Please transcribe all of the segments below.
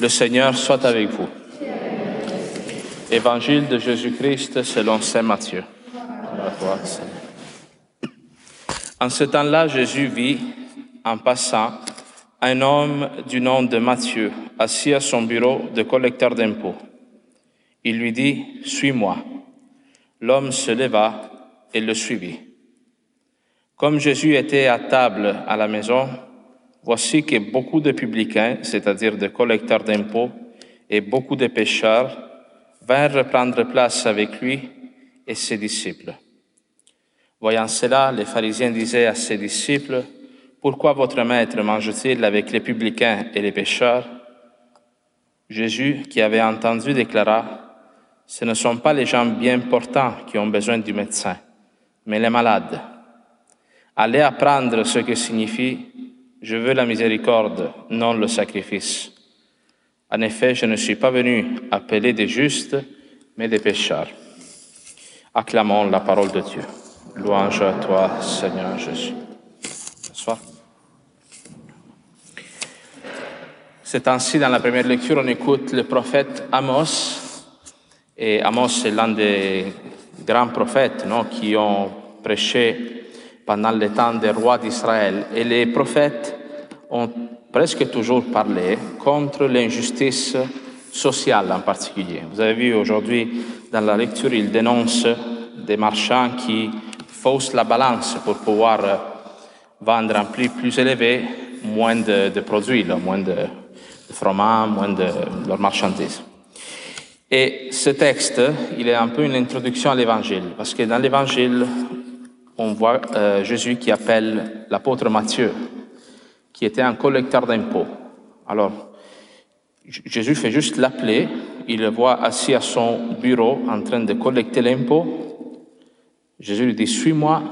Le Seigneur soit avec vous. Évangile de Jésus-Christ selon Saint Matthieu. En ce temps-là, Jésus vit, en passant, un homme du nom de Matthieu, assis à son bureau de collecteur d'impôts. Il lui dit, Suis-moi. L'homme se leva et le suivit. Comme Jésus était à table à la maison, voici que beaucoup de publicains, c'est-à-dire de collecteurs d'impôts, et beaucoup de pécheurs vinrent prendre place avec lui et ses disciples. Voyant cela, les pharisiens disaient à ses disciples, Pourquoi votre maître mange-t-il avec les publicains et les pécheurs Jésus, qui avait entendu, déclara, Ce ne sont pas les gens bien portants qui ont besoin du médecin, mais les malades. Allez apprendre ce que signifie je veux la miséricorde, non le sacrifice. En effet, je ne suis pas venu appeler des justes, mais des pécheurs. Acclamons la parole de Dieu. Louange à toi, Seigneur Jésus. Bonsoir. C'est ainsi, dans la première lecture, on écoute le prophète Amos. Et Amos est l'un des grands prophètes non, qui ont prêché pendant le temps des rois d'Israël. Et les prophètes ont presque toujours parlé contre l'injustice sociale en particulier. Vous avez vu aujourd'hui dans la lecture, ils dénoncent des marchands qui faussent la balance pour pouvoir vendre un prix plus élevé moins de, produits, moins de, de, fromage, moins de leurs marchandises. Et ce texte, il est un peu une introduction à l'Évangile, parce que dans l'Évangile, on voit euh, Jésus qui appelle l'apôtre Matthieu, qui était un collecteur d'impôts. Alors, Jésus fait juste l'appeler, il le voit assis à son bureau en train de collecter l'impôt. Jésus lui dit, suis-moi.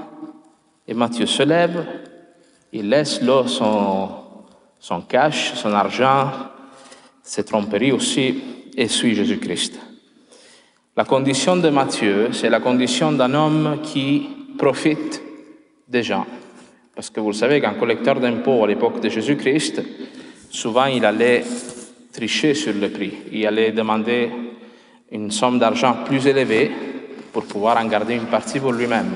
Et Matthieu se lève, il laisse là son, son cash, son argent, ses tromperies aussi, et suit Jésus-Christ. La condition de Matthieu, c'est la condition d'un homme qui profite des gens. Parce que vous le savez qu'un collecteur d'impôts à l'époque de Jésus-Christ, souvent il allait tricher sur le prix. Il allait demander une somme d'argent plus élevée pour pouvoir en garder une partie pour lui-même.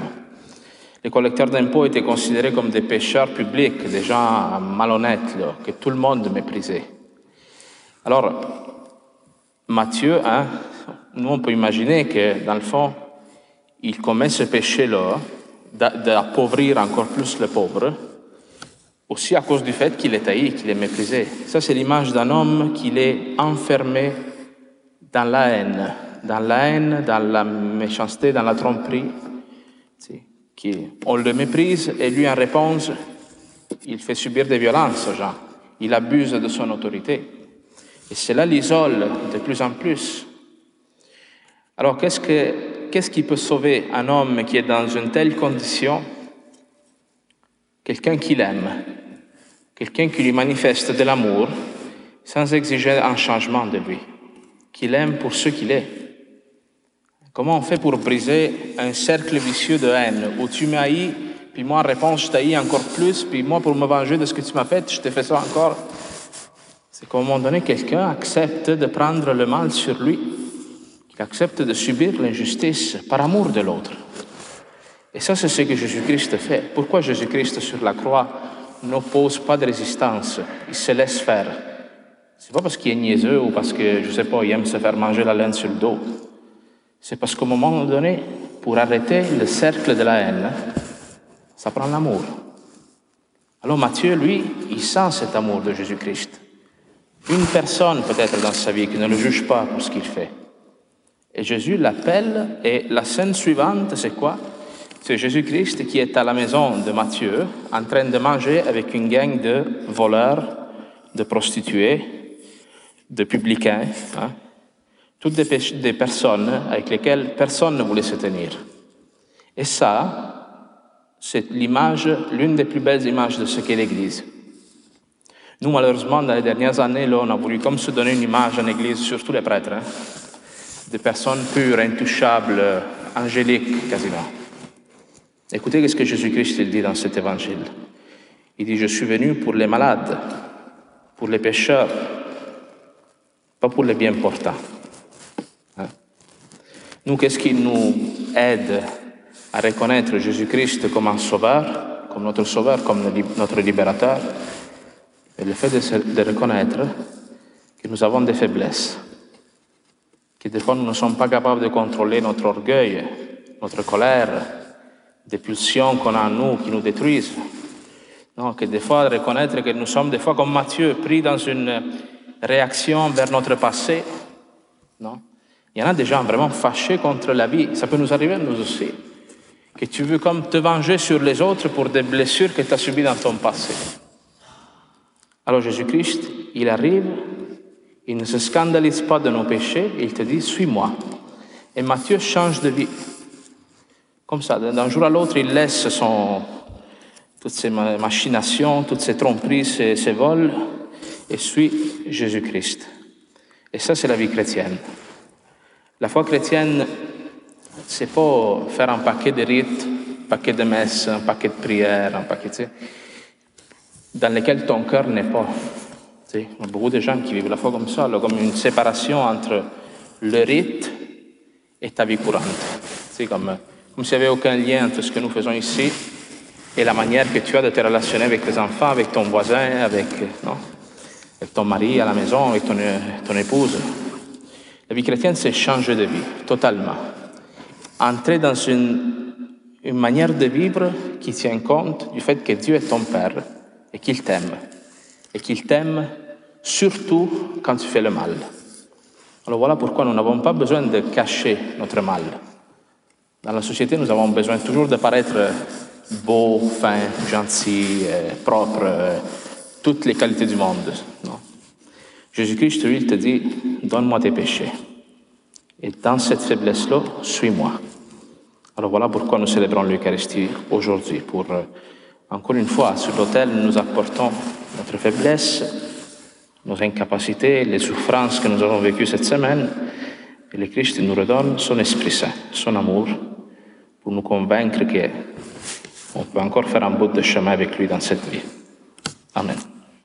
Les collecteurs d'impôts étaient considérés comme des pêcheurs publics, des gens malhonnêtes, que tout le monde méprisait. Alors, Matthieu, hein, nous on peut imaginer que dans le fond, il commet ce péché-là d'appauvrir encore plus le pauvre, aussi à cause du fait qu'il est haï, qu'il est méprisé. Ça, c'est l'image d'un homme qui est enfermé dans la haine, dans la haine, dans la méchanceté, dans la tromperie. Qui, on le méprise et lui, en réponse, il fait subir des violences aux gens. Il abuse de son autorité. Et cela l'isole de plus en plus. Alors, qu'est-ce que qu'est-ce qui peut sauver un homme qui est dans une telle condition? Quelqu'un qui l'aime, quelqu'un qui lui manifeste de l'amour sans exiger un changement de lui, qui l'aime pour ce qu'il est. Comment on fait pour briser un cercle vicieux de haine? Où tu m'haïs, puis moi en réponse je t'haïs encore plus, puis moi pour me venger de ce que tu m'as fait, je te fais ça encore. C'est qu'à un moment donné, quelqu'un accepte de prendre le mal sur lui qui accepte de subir l'injustice par amour de l'autre. Et ça, c'est ce que Jésus-Christ fait. Pourquoi Jésus-Christ sur la croix n'oppose pas de résistance? Il se laisse faire. C'est pas parce qu'il est niaiseux ou parce que, je sais pas, il aime se faire manger la laine sur le dos. C'est parce qu'au moment donné, pour arrêter le cercle de la haine, ça prend l'amour. Alors Matthieu, lui, il sent cet amour de Jésus-Christ. Une personne peut-être dans sa vie qui ne le juge pas pour ce qu'il fait. Et Jésus l'appelle, et la scène suivante, c'est quoi? C'est Jésus-Christ qui est à la maison de Matthieu, en train de manger avec une gang de voleurs, de prostituées, de publicains, hein, toutes des, personnes avec lesquelles personne ne voulait se tenir. Et ça, c'est l'image, l'une des plus belles images de ce qu'est l'Église. Nous, malheureusement, dans les dernières années, on a voulu comme se donner une image en Église, surtout les prêtres. Hein des personnes pures, intouchables, angéliques quasiment. Écoutez ce que Jésus-Christ dit dans cet évangile. Il dit, je suis venu pour les malades, pour les pécheurs, pas pour les bien portants. Hein? Nous, qu'est-ce qui nous aide à reconnaître Jésus-Christ comme un sauveur, comme notre sauveur, comme notre libérateur? Le fait de, de reconnaître que nous avons des faiblesses, que des fois nous ne sommes pas capables de contrôler notre orgueil, notre colère, des pulsions qu'on a en nous qui nous détruisent. Non, que des fois reconnaître que nous sommes des fois comme Matthieu, pris dans une réaction vers notre passé. Non Il y en a des gens vraiment fâchés contre la vie. Ça peut nous arriver nous aussi. Que tu veux comme te venger sur les autres pour des blessures que tu as subies dans ton passé. Alors Jésus-Christ, il arrive, il ne se scandalise pas de nos péchés, il te dit, suis-moi. Et Matthieu change de vie. Comme ça, d'un jour à l'autre, il laisse son, toutes ses machinations, toutes ses tromperies, ses, vols, et suit Jésus-Christ. Et ça, c'est la vie chrétienne. La foi chrétienne, c'est pas faire un paquet de rites, un paquet de messes, un paquet de prières, un paquet, sais, dans lesquels ton cœur n'est pas. Beaucoup de gens qui vivent la foi comme ça, comme une séparation entre le rite et ta vie courante. C'est comme, comme s'il n'y avait aucun lien entre ce que nous faisons ici et la manière que tu as de te relationner avec tes enfants, avec ton voisin, avec, ton mari à la maison, avec ton, ton épouse. La vie chrétienne, c'est changer de vie, totalement. Entrer dans une, une manière de vivre qui tient compte du fait que Dieu est ton Père et qu'il t'aime. Et qu'il t'aime surtout quand tu fais le mal. Alors voilà pourquoi nous n'avons pas besoin de cacher notre mal. Dans la société, nous avons besoin toujours de paraître beau, fin, gentil, euh, propre, euh, toutes les qualités du monde. Jésus-Christ, lui, te dit, donne-moi tes péchés. Et dans cette faiblesse-là, suis-moi. Alors voilà pourquoi nous célébrons l'Eucharistie aujourd'hui. Pour, euh, encore une fois, sur l'autel, nous apportons notre faiblesse, nos incapacités, les souffrances que nous avons vécues cette semaine. Et le Christ nous redonne son Esprit Saint, son amour, pour nous convaincre qu'on peut encore faire un bout de chemin avec lui dans cette vie. Amen.